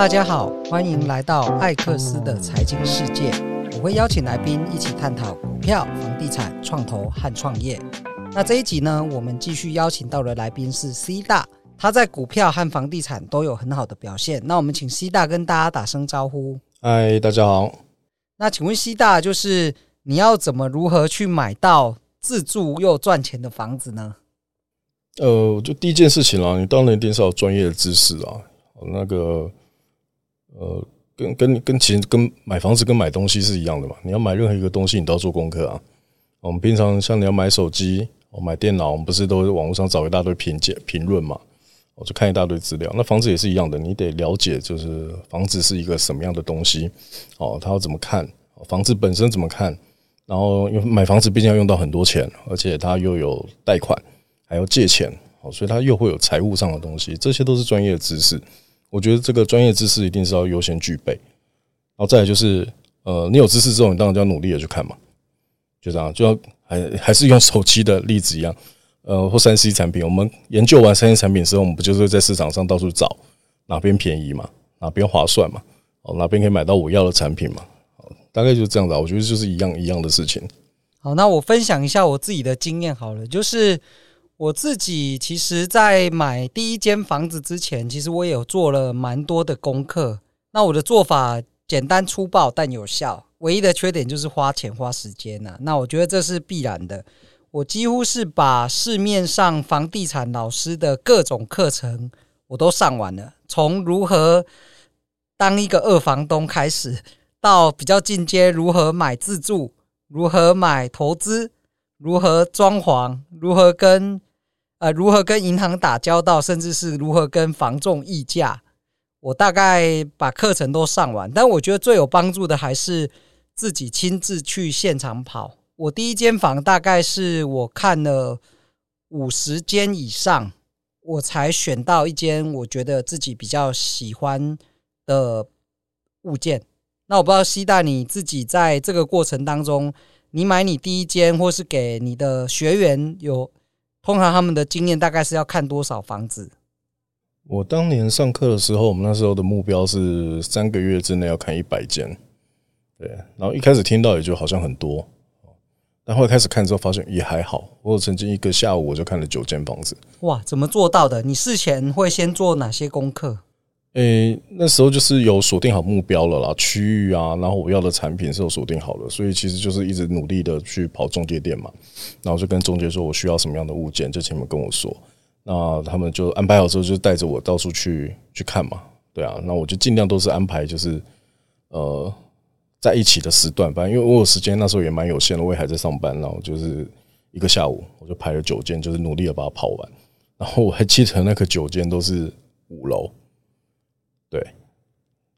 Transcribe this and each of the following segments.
大家好，欢迎来到艾克斯的财经世界。我会邀请来宾一起探讨股票、房地产、创投和创业。那这一集呢，我们继续邀请到的来宾是 C 大，他在股票和房地产都有很好的表现。那我们请 C 大跟大家打声招呼。嗨，大家好。那请问 C 大，就是你要怎么如何去买到自住又赚钱的房子呢？呃，就第一件事情啦，你当然一定是要专业的知识啊。那个，呃，跟跟跟其实跟买房子跟买东西是一样的嘛。你要买任何一个东西，你都要做功课啊。我们平常像你要买手机、买电脑，我们不是都网络上找一大堆评价评论嘛？我就看一大堆资料。那房子也是一样的，你得了解，就是房子是一个什么样的东西哦，它要怎么看？房子本身怎么看？然后因为买房子毕竟要用到很多钱，而且它又有贷款。还要借钱，所以他又会有财务上的东西，这些都是专业的知识。我觉得这个专业知识一定是要优先具备。然后再来就是，呃，你有知识之后，你当然就要努力的去看嘛，就这样，就要还还是用手机的例子一样，呃，或三 C 产品，我们研究完三 C 产品之后，我们不就是在市场上到处找哪边便宜嘛，哪边划算嘛，哦，哪边可以买到我要的产品嘛，大概就是这样子。我觉得就是一样一样的事情。好，那我分享一下我自己的经验好了，就是。我自己其实，在买第一间房子之前，其实我也有做了蛮多的功课。那我的做法简单粗暴，但有效。唯一的缺点就是花钱花时间呐。那我觉得这是必然的。我几乎是把市面上房地产老师的各种课程我都上完了，从如何当一个二房东开始，到比较进阶如何买自住，如何买投资，如何装潢，如何跟呃，如何跟银行打交道，甚至是如何跟房仲议价，我大概把课程都上完。但我觉得最有帮助的还是自己亲自去现场跑。我第一间房大概是我看了五十间以上，我才选到一间我觉得自己比较喜欢的物件。那我不知道西大你自己在这个过程当中，你买你第一间，或是给你的学员有。通常他们的经验大概是要看多少房子？我当年上课的时候，我们那时候的目标是三个月之内要看一百间。对，然后一开始听到也就好像很多，但后来开始看之后发现也还好。我曾经一个下午我就看了九间房子。哇，怎么做到的？你事前会先做哪些功课？诶、那时候就是有锁定好目标了啦，区域啊，然后我要的产品是有锁定好的，所以其实就是一直努力的去跑中介店嘛，然后就跟中介说我需要什么样的物件，就前面跟我说，那他们就安排好之后就带着我到处去去看嘛，对啊，那我就尽量都是安排就是呃在一起的时段，反正因为我有时间那时候也蛮有限的，我也还在上班，然后就是一个下午我就排了九间，就是努力的把它跑完，然后我还记得那个九间都是五楼。对，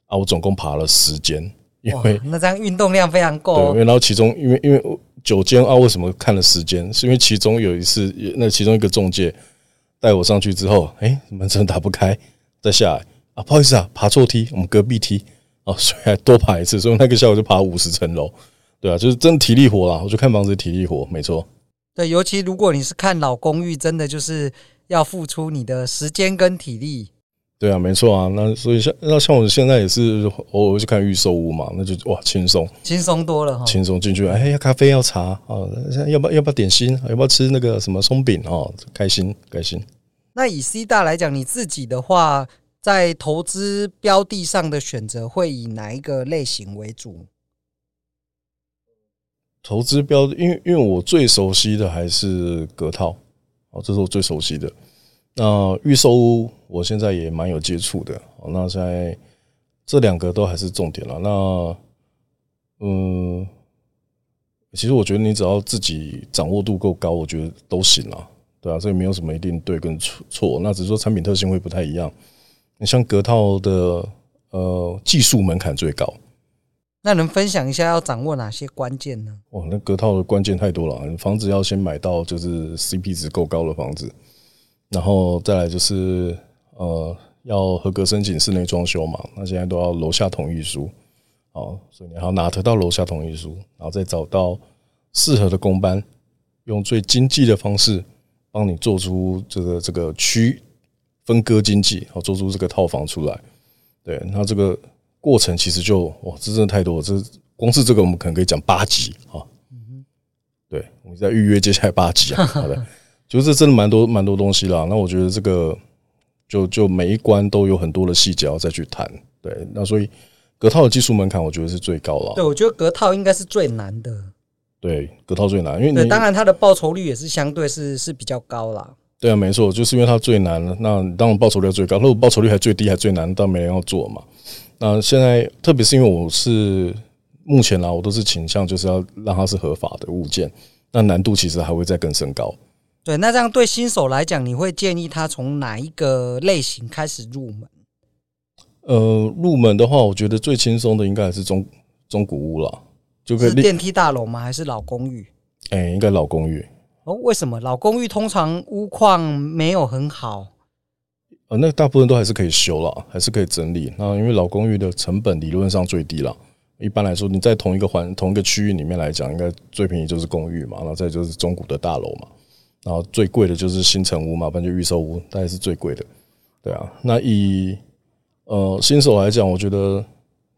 啊，我总共爬了十间，因为那这样运动量非常够。对，因为然后其中因为因为九间啊，为什么看了十间？是因为其中有一次，那其中一个中介带我上去之后，哎，门怎么打不开？再下来啊，不好意思啊，爬错梯，我们隔壁梯哦，所以还多爬一次，所以那个下午就爬五十层楼。对啊，就是真体力活啦，我就看房子体力活，没错。对，尤其如果你是看老公寓，真的就是要付出你的时间跟体力。对啊，没错啊，那所以像那像我现在也是偶尔去看预售屋嘛，那就哇轻松，轻松多了哈，轻松进去，哎，要咖啡要茶啊，要不要要不要点心，要不要吃那个什么松饼哦，开心开心。那以 C 大来讲，你自己的话，在投资标的上的选择会以哪一个类型为主？投资标的，因为因为我最熟悉的还是隔套，哦，这是我最熟悉的。那预售屋，我现在也蛮有接触的。那在这两个都还是重点了。那嗯，其实我觉得你只要自己掌握度够高，我觉得都行了，对啊，所以没有什么一定对跟错错。那只是说产品特性会不太一样。你像隔套的，呃，技术门槛最高。那能分享一下要掌握哪些关键呢？哇，那隔套的关键太多了。房子要先买到就是 CP 值够高的房子。然后再来就是，呃，要合格申请室内装修嘛，那现在都要楼下同意书，哦，所以你要拿得到楼下同意书，然后再找到适合的工班，用最经济的方式帮你做出这个这个区分割经济，好，做出这个套房出来。对，那这个过程其实就哇，这真的太多了，这光是这个我们可能可以讲八集啊。对，我们在预约接下来八集啊。好的，就是真的蛮多蛮多东西啦。那我觉得这个就就每一关都有很多的细节要再去谈。对，那所以隔套的技术门槛，我觉得是最高了。对，我觉得隔套应该是最难的。对，隔套最难，因为对，当然它的报酬率也是相对是是比较高啦。对啊，没错，就是因为它最难了。那当然报酬率最高，如果报酬率还最低，还最难，当然没人要做嘛。那现在特别是因为我是目前啦，我都是倾向就是要让它是合法的物件，那难度其实还会再更升高。对，那这样对新手来讲，你会建议他从哪一个类型开始入门？呃，入门的话，我觉得最轻松的应该还是中中古屋了，就可以。是电梯大楼吗？还是老公寓？哎、欸，应该老公寓。哦，为什么老公寓通常屋况没有很好？呃，那大部分都还是可以修了，还是可以整理。那因为老公寓的成本理论上最低了。一般来说，你在同一个环同一个区域里面来讲，应该最便宜就是公寓嘛，然后再就是中古的大楼嘛，然后最贵的就是新城屋嘛，反正就预售屋，大概是最贵的。对啊，那以呃，新手来讲，我觉得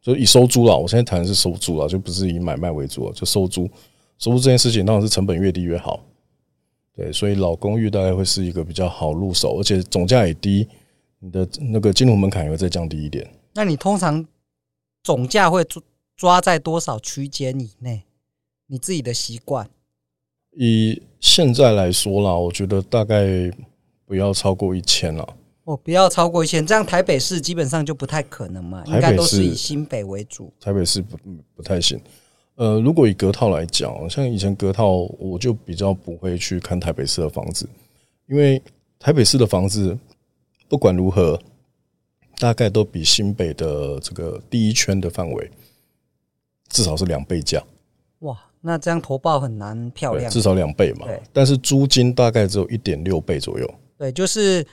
就以收租啦。我现在谈的是收租啦，就不是以买卖为主，就收租。收租这件事情当然是成本越低越好。对，所以老公寓大概会是一个比较好入手，而且总价也低，你的那个进入门槛也会再降低一点。那你通常总价会抓抓在多少区间以内？你自己的习惯？以现在来说啦，我觉得大概不要超过一千了。哦，不要超过一千，这样台北市基本上就不太可能嘛，应该都是以新北为主。台北市不不太行。呃，如果以隔套来讲，像以前隔套，我就比较不会去看台北市的房子，因为台北市的房子不管如何，大概都比新北的这个第一圈的范围至少是两倍价。哇，那这样投报很难漂亮，至少两倍嘛。但是租金大概只有一点六倍左右。对，就是。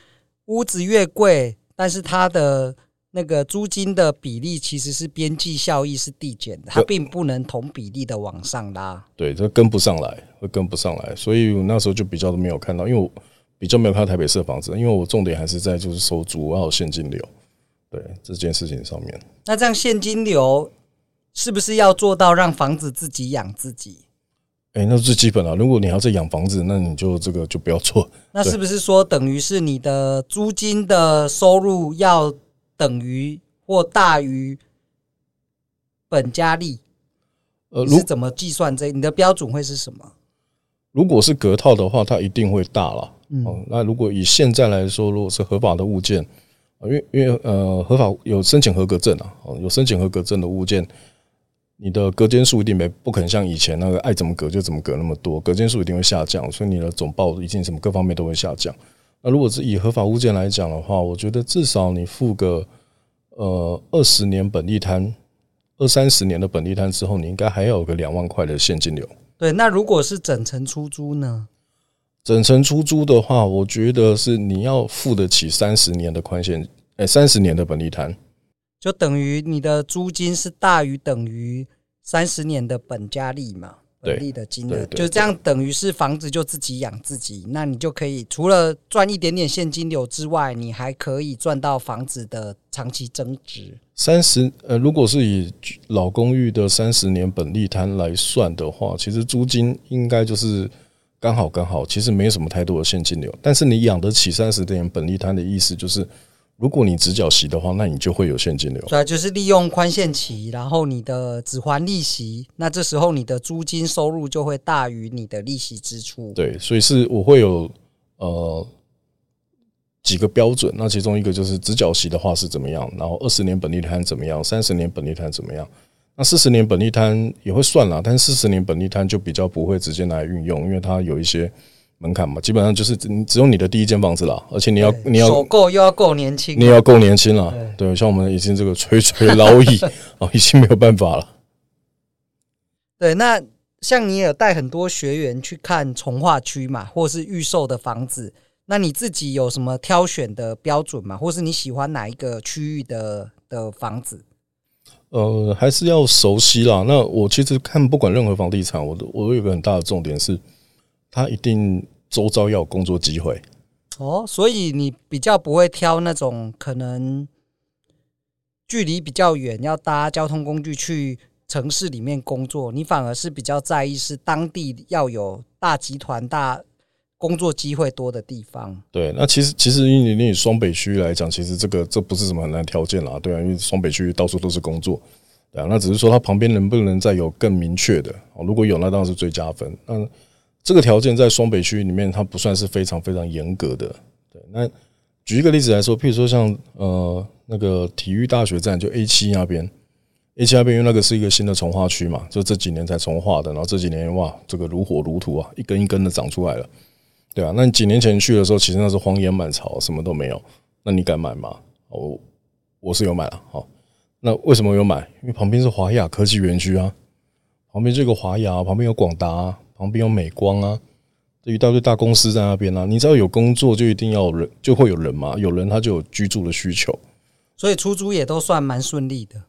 屋子越贵，但是它的那个租金的比例其实是边际效益是递减的，它并不能同比例的往上拉。对，这跟不上来，会跟不上来，所以我那时候就比较都没有看到，因为我比较没有看到台北市的房子，因为我重点还是在就是收租还有现金流，对这件事情上面。那这样现金流是不是要做到让房子自己养自己？哎、欸，那是最基本啊。如果你要是养房子，那你就这个就不要做。那是不是说，等于是你的租金的收入要等于或大于本加利？呃，是怎么计算这？你的标准会是什么？如果是隔套的话，它一定会大了。嗯，那如果以现在来说，如果是合法的物件，因为因为呃，合法有申请合格证啊，有申请合格证的物件。你的隔间数一定没不可能像以前那个爱怎么隔就怎么隔那么多，隔间数一定会下降，所以你的总报一定什么各方面都会下降。那如果是以合法物件来讲的话，我觉得至少你付个呃二十年本地摊，二三十年的本地摊之后，你应该还有个两万块的现金流。对，那如果是整层出租呢？整层出租的话，我觉得是你要付得起三十年的宽限，哎，三十年的本地摊。就等于你的租金是大于等于三十年的本加利嘛，本利的金额，就这样等于是房子就自己养自己，那你就可以除了赚一点点现金流之外，你还可以赚到房子的长期增值。三十呃，如果是以老公寓的三十年本利摊来算的话，其实租金应该就是刚好刚好，其实没有什么太多的现金流，但是你养得起三十年本利摊的意思就是。如果你直缴息的话，那你就会有现金流。对，就是利用宽限期，然后你的只还利息，那这时候你的租金收入就会大于你的利息支出。对，所以是我会有呃几个标准，那其中一个就是直缴息的话是怎么样，然后二十年本利摊怎么样，三十年本利摊怎么样，那四十年本利摊也会算啦，但是四十年本利摊就比较不会直接拿来运用，因为它有一些。门槛嘛，基本上就是只只有你的第一间房子了，而且你要你要首购又要够年轻，你也要够年轻了。对，像我们已经这个垂垂老矣 哦，已经没有办法了。对，那像你有带很多学员去看从化区嘛，或是预售的房子，那你自己有什么挑选的标准吗？或是你喜欢哪一个区域的的房子？呃，还是要熟悉啦。那我其实看不管任何房地产，我都我都有个很大的重点是。他一定周遭要有工作机会哦，所以你比较不会挑那种可能距离比较远，要搭交通工具去城市里面工作，你反而是比较在意是当地要有大集团、大工作机会多的地方。对，那其实其实以你以双北区来讲，其实这个这不是什么很难条件啦，对啊，因为双北区到处都是工作，对啊，那只是说它旁边能不能再有更明确的，如果有，那当然是最加分。那这个条件在双北区里面，它不算是非常非常严格的。对，那举一个例子来说，譬如说像呃那个体育大学站，就 A 七那边，A 七那边因为那个是一个新的重划区嘛，就这几年才重化的，然后这几年哇，这个如火如荼啊，一根一根的长出来了，对啊，那你几年前去的时候，其实那是荒野满巢，什么都没有，那你敢买吗？我我是有买了，好，那为什么有买？因为旁边是华雅科技园区啊，旁边这个华亚，旁边有广达。旁边有美光啊，这一大堆大公司在那边啊。你只要有工作，就一定要有人，就会有人嘛。有人他就有居住的需求，所以出租也都算蛮顺利的。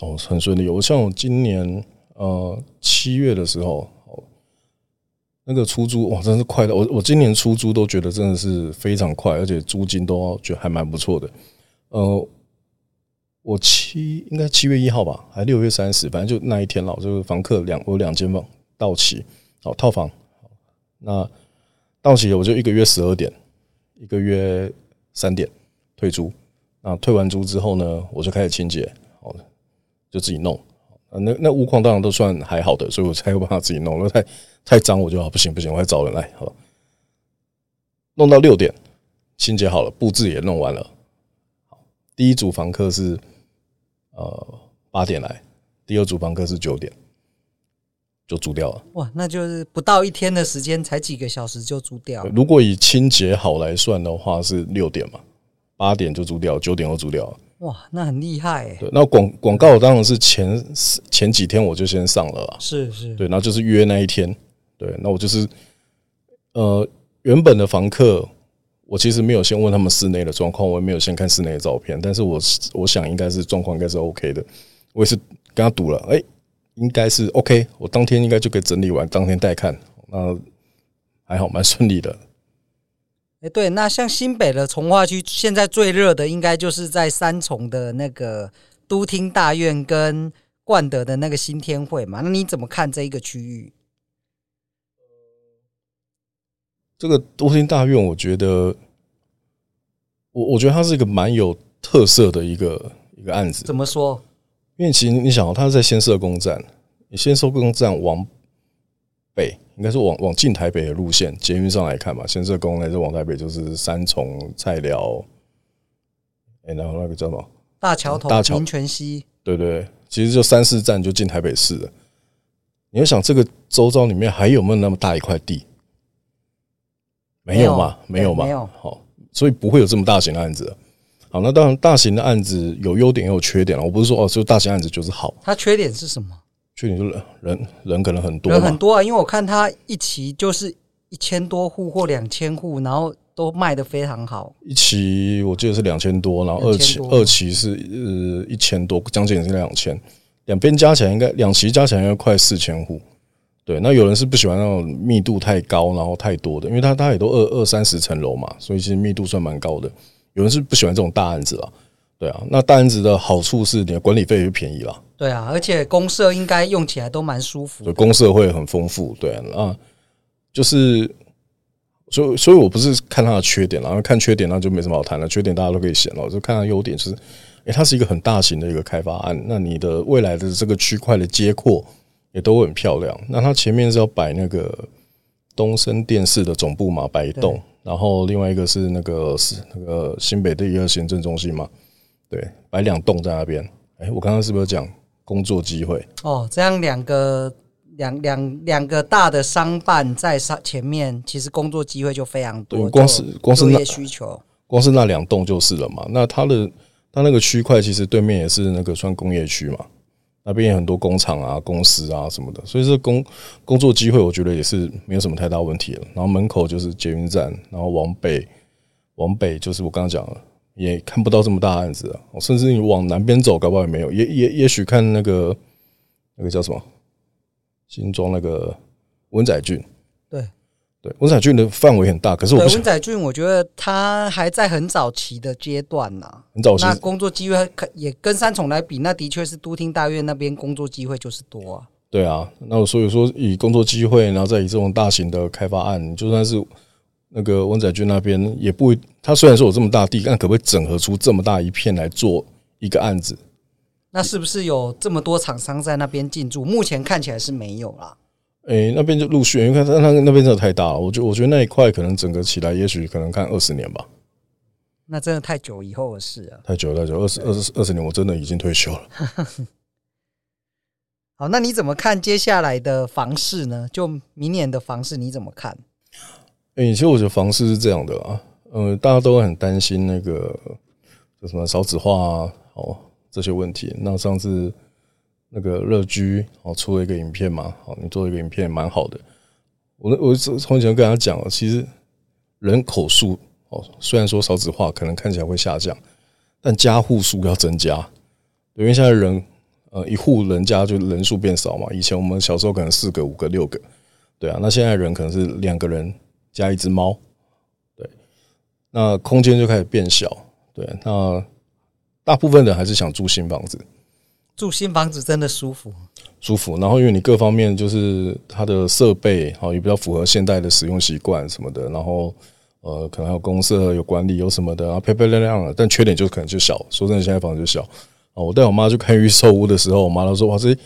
哦，很顺利。我像我今年呃七月的时候，哦，那个出租哇，真是快的。我我今年出租都觉得真的是非常快，而且租金都觉得还蛮不错的。呃，我七应该七月一号吧，还六月三十，反正就那一天了。就是房客两我两间房到期。好，套房，那到期了我就一个月十二点，一个月三点退租。那退完租之后呢，我就开始清洁，好，就自己弄。那那屋况当然都算还好的，所以我才有办法自己弄。那太太脏，我就好不行不行，我要找人来。好，弄到六点，清洁好了，布置也弄完了。好，第一组房客是呃八点来，第二组房客是九点。就租掉了哇，那就是不到一天的时间，才几个小时就租掉。如果以清洁好来算的话，是六点嘛，八点就租掉，九点又租掉了。哇，那很厉害哎。对，那广广告当然是前前几天我就先上了啦。是是，对，那就是约那一天。对，那我就是呃原本的房客，我其实没有先问他们室内的状况，我也没有先看室内的照片，但是我我想应该是状况应该是 OK 的，我也是跟他赌了，哎、欸。应该是 OK，我当天应该就可以整理完，当天带看，那还好，蛮顺利的。哎，对，那像新北的从化区，现在最热的应该就是在三重的那个都厅大院跟冠德的那个新天汇嘛？那你怎么看这一个区域？这个都厅大院，我觉得，我我觉得它是一个蛮有特色的一个一个案子。怎么说？因为其实你想，他是在先啬宫站，你先啬宫站往北，应该是往往进台北的路线，捷运上来看嘛，先啬宫，还是往台北，就是三重、菜寮，哎，然后那个叫什么？大桥头、大桥、民权西，对对，其实就三四站就进台北市了。你要想，这个周遭里面还有没有那么大一块地？没有嘛？没有嘛？没有。好，所以不会有这么大型的案子。好，那当然，大型的案子有优点也有缺点了。我不是说哦，就大型案子就是好。它缺点是什么？缺点就是人人可能很多，人很多啊。因为我看它一期就是一千多户或两千户，然后都卖得非常好。一期我记得是两千多，然后二期二期是呃一千多，将近也是两千，两边加起来应该两期加起来应该快四千户。对，那有人是不喜欢那种密度太高，然后太多的，因为它它也都二二三十层楼嘛，所以其实密度算蛮高的。有人是不喜欢这种大案子了，对啊，那大案子的好处是你的管理费也便宜了，对啊，而且公社应该用起来都蛮舒服，对，公社会很丰富，对啊，啊，就是，所以所以我不是看它的缺点，然后看缺点那就没什么好谈了，缺点大家都可以嫌了，我就看它优点，就是，诶，它是一个很大型的一个开发案，那你的未来的这个区块的接阔也都很漂亮，那它前面是要摆那个东森电视的总部嘛，摆一栋。然后另外一个是那个是那个新北第一个行政中心嘛，对，摆两栋在那边。哎，我刚刚是不是讲工作机会？哦，这样两个两两两个大的商办在上前面，其实工作机会就非常多。对，光是光是那需求，光是那两栋就是了嘛。那它的它那个区块其实对面也是那个算工业区嘛。那边有很多工厂啊、公司啊什么的，所以这工工作机会，我觉得也是没有什么太大问题了。然后门口就是捷运站，然后往北，往北就是我刚刚讲了，也看不到这么大案子啊。甚至你往南边走，搞不好也没有。也也也许看那个那个叫什么新庄那个温仔俊，对，对，文彩郡的范围很大，可是我不文彩郡，我觉得他还在很早期的阶段呢。很早期，那工作机会可也跟三重来比，那的确是都厅大院那边工作机会就是多啊。对啊，那我所以说以工作机会，然后再以这种大型的开发案，就算是那个文仔俊那边，也不会。他虽然说有这么大地，但可不可以整合出这么大一片来做一个案子？那是不是有这么多厂商在那边进驻？目前看起来是没有啦。诶、欸，那边就陆续，因为看他那那边真的太大了。我觉我觉得那一块可能整个起来，也许可能看二十年吧。那真的太久以后的事了。太久太久，二十二十二十年，我真的已经退休了。好，那你怎么看接下来的房市呢？就明年的房市你怎么看？哎、欸，其实我觉得房市是这样的啊，嗯、呃，大家都会很担心那个就什么少子化啊，哦这些问题。那上次那个乐居哦出了一个影片嘛，哦你做一个影片蛮好的。我我从前跟他讲了，其实人口数哦虽然说少子化可能看起来会下降，但家户数要增加，因为现在人。呃，一户人家就人数变少嘛。以前我们小时候可能四个、五个、六个，对啊。那现在人可能是两个人加一只猫，对。那空间就开始变小，对。那大部分人还是想住新房子，住新房子真的舒服，舒服。然后因为你各方面就是它的设备好，也比较符合现代的使用习惯什么的。然后呃，可能还有公设、有管理、有什么的，然后漂漂亮亮的。但缺点就可能就小。说真的，现在房子就小。我带我妈去看预售屋的时候，我妈都说：“哇，这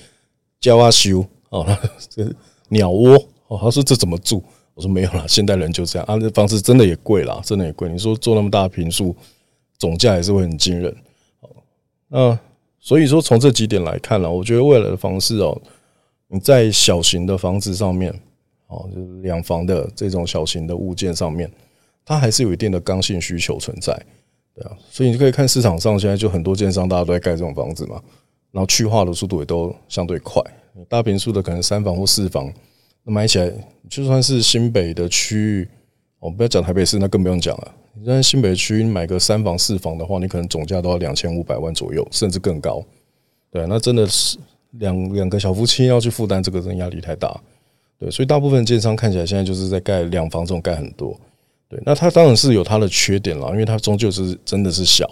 家哇修哦，这鸟窝哦。”她说：“这怎么住？”我说：“没有啦，现代人就这样啊。这房子真的也贵啦，真的也贵。你说做那么大的坪数，总价也是会很惊人。那所以说，从这几点来看呢，我觉得未来的房市哦，你在小型的房子上面哦，就是两房的这种小型的物件上面，它还是有一定的刚性需求存在。”对啊，所以你就可以看市场上现在就很多建商，大家都在盖这种房子嘛，然后去化的速度也都相对快。大平数的可能三房或四房，那买起来就算是新北的区域，我们不要讲台北市，那更不用讲了。你在新北区买个三房四房的话，你可能总价都要两千五百万左右，甚至更高。对，那真的是两两个小夫妻要去负担这个，真压力太大。对，所以大部分建商看起来现在就是在盖两房，这种盖很多。对，那它当然是有它的缺点了，因为它终究是真的是小，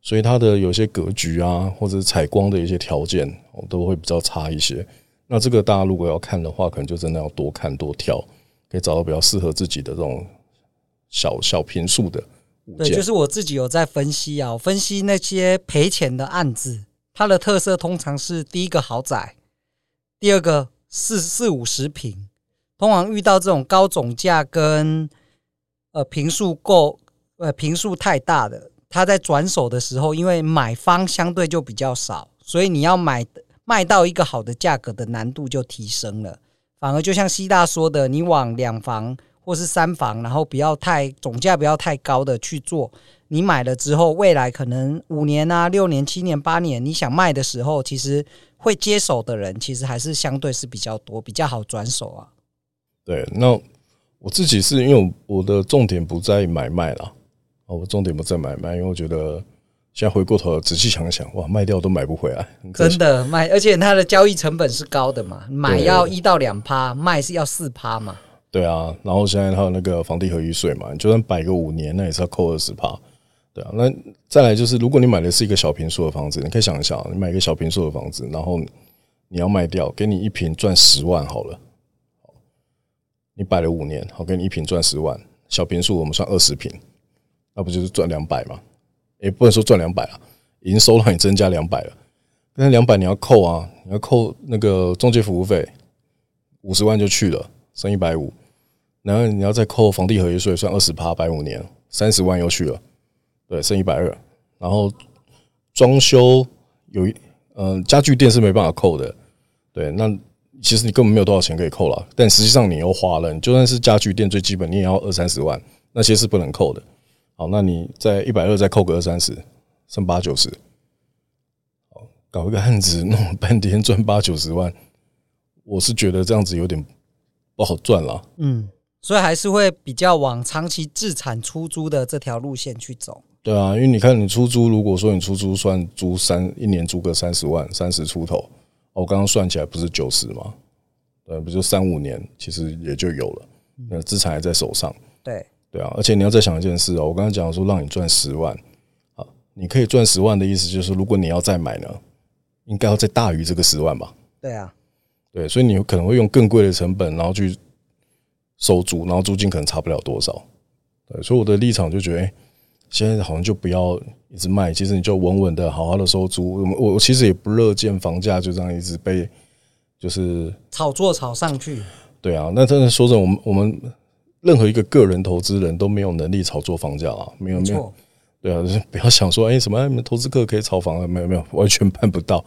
所以它的有些格局啊，或者采光的一些条件，都会比较差一些。那这个大家如果要看的话，可能就真的要多看多挑，可以找到比较适合自己的这种小小平数的物件。对，就是我自己有在分析啊，分析那些赔钱的案子，它的特色通常是第一个豪宅，第二个四四五十平，通常遇到这种高总价跟呃，平数够，呃，平数太大的，他在转手的时候，因为买方相对就比较少，所以你要买卖到一个好的价格的难度就提升了。反而就像西大说的，你往两房或是三房，然后不要太总价不要太高的去做，你买了之后，未来可能五年啊、六年、七年、八年，你想卖的时候，其实会接手的人，其实还是相对是比较多，比较好转手啊。对，那。我自己是因为我的重点不在买卖啦，我重点不在买卖，因为我觉得现在回过头仔细想想，哇，卖掉都买不回来，真的卖，而且它的交易成本是高的嘛，买要一到两趴，卖是要四趴嘛。对啊，然后现在它有那个房地合一税嘛，你就算摆个五年，那也是要扣二十趴。对啊，那再来就是，如果你买的是一个小平数的房子，你可以想一下，你买一个小平数的房子，然后你要卖掉，给你一平赚十万好了。你摆了五年，好，给你一平赚十万，小平数我们算二十平，那不就是赚两百吗？也不能说赚两百啊，已经收让你增加两百了。那两百你要扣啊，你要扣那个中介服务费，五十万就去了，剩一百五。然后你要再扣房地合一税，算二十趴，摆五年，三十万又去了，对，剩一百二。然后装修有一，嗯，家具店是没办法扣的，对，那。其实你根本没有多少钱可以扣了，但实际上你又花了。你就算是家具店最基本，你也要二三十万，那些是不能扣的。好，那你在一百二再扣个二三十，剩八九十。好，搞一个案子弄了半天赚八九十万，我是觉得这样子有点不好赚了。嗯，所以还是会比较往长期自产出租的这条路线去走。对啊，因为你看你出租，如果说你出租算租三一年租个三十万，三十出头。我刚刚算起来不是九十吗？呃，不就三五年，其实也就有了。那，资产还在手上。对对啊，而且你要再想一件事哦，我刚刚讲说让你赚十万，啊，你可以赚十万的意思就是，如果你要再买呢，应该要再大于这个十万吧？对啊，对，所以你可能会用更贵的成本，然后去收租，然后租金可能差不了多少。对，所以我的立场就觉得，哎，现在好像就不要一直卖，其实你就稳稳的、好好的收租。我我其实也不乐见房价就这样一直被就是炒作炒上去。对啊，那真的说真的，我们我们任何一个个人投资人都没有能力炒作房价啊，没有没有。对啊，就是不要想说，哎，什么你们投资客可以炒房啊？没有没有，完全办不到。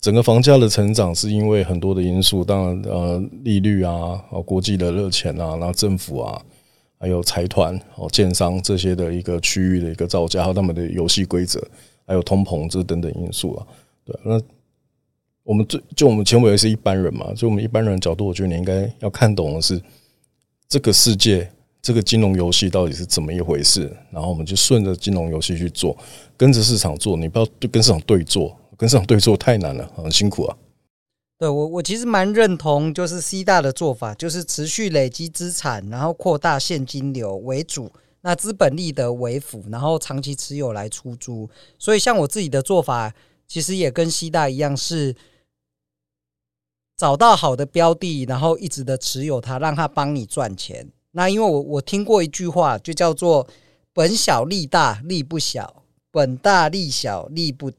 整个房价的成长是因为很多的因素，当然呃利率啊，国际的热钱啊，然后政府啊。还有财团哦、建商这些的一个区域的一个造价，还有他们的游戏规则，还有通膨这等等因素啊。对，那我们最就我们前伟是一般人嘛，就我们一般人的角度，我觉得你应该要看懂的是这个世界这个金融游戏到底是怎么一回事，然后我们就顺着金融游戏去做，跟着市场做，你不要跟市场对做，跟上对做太难了，很辛苦啊。对我，我其实蛮认同，就是 C 大的做法，就是持续累积资产，然后扩大现金流为主，那资本利得为辅，然后长期持有来出租。所以，像我自己的做法，其实也跟 C 大一样，是找到好的标的，然后一直的持有它，让它帮你赚钱。那因为我我听过一句话，就叫做“本小利大，利不小；本大利小，利不，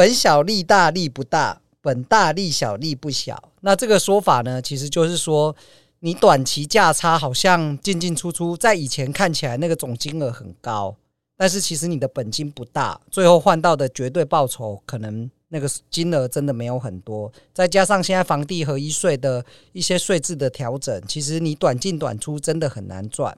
本小利大，利不大。”本大利小，利不小。那这个说法呢，其实就是说，你短期价差好像进进出出，在以前看起来那个总金额很高，但是其实你的本金不大，最后换到的绝对报酬可能那个金额真的没有很多。再加上现在房地合一税的一些税制的调整，其实你短进短出真的很难赚。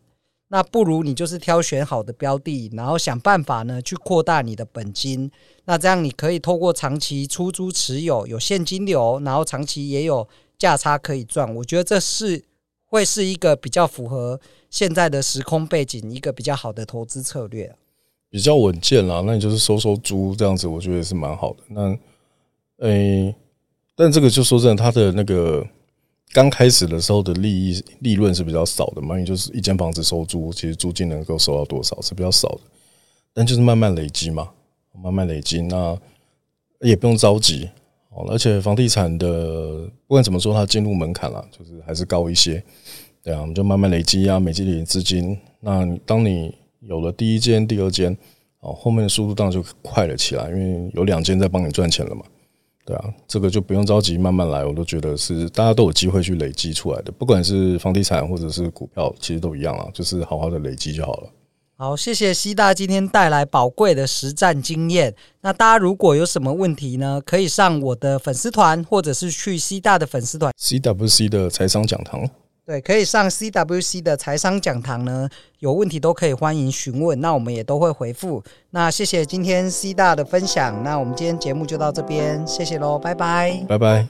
那不如你就是挑选好的标的，然后想办法呢去扩大你的本金。那这样你可以透过长期出租持有，有现金流，然后长期也有价差可以赚。我觉得这是会是一个比较符合现在的时空背景，一个比较好的投资策略。比较稳健啦，那你就是收收租这样子，我觉得是蛮好的。那，诶、但这个就说真的，它的那个。刚开始的时候的利益利润是比较少的嘛，也就是一间房子收租，其实租金能够收到多少是比较少的，但就是慢慢累积嘛，慢慢累积，那也不用着急哦。而且房地产的不管怎么说，它进入门槛了，就是还是高一些，对啊，我们就慢慢累积啊，累积点资金。那当你有了第一间、第二间，哦，后面的速度当然就快了起来，因为有两间在帮你赚钱了嘛。对啊，这个就不用着急，慢慢来。我都觉得是大家都有机会去累积出来的，不管是房地产或者是股票，其实都一样啊，就是好好的累积就好了。好，谢谢西大今天带来宝贵的实战经验。那大家如果有什么问题呢，可以上我的粉丝团，或者是去西大的粉丝团 CWC 的财商讲堂。对，可以上 CWC 的财商讲堂呢，有问题都可以欢迎询问，那我们也都会回复。那谢谢今天 C 大的分享，那我们今天节目就到这边，谢谢喽，拜拜，拜拜。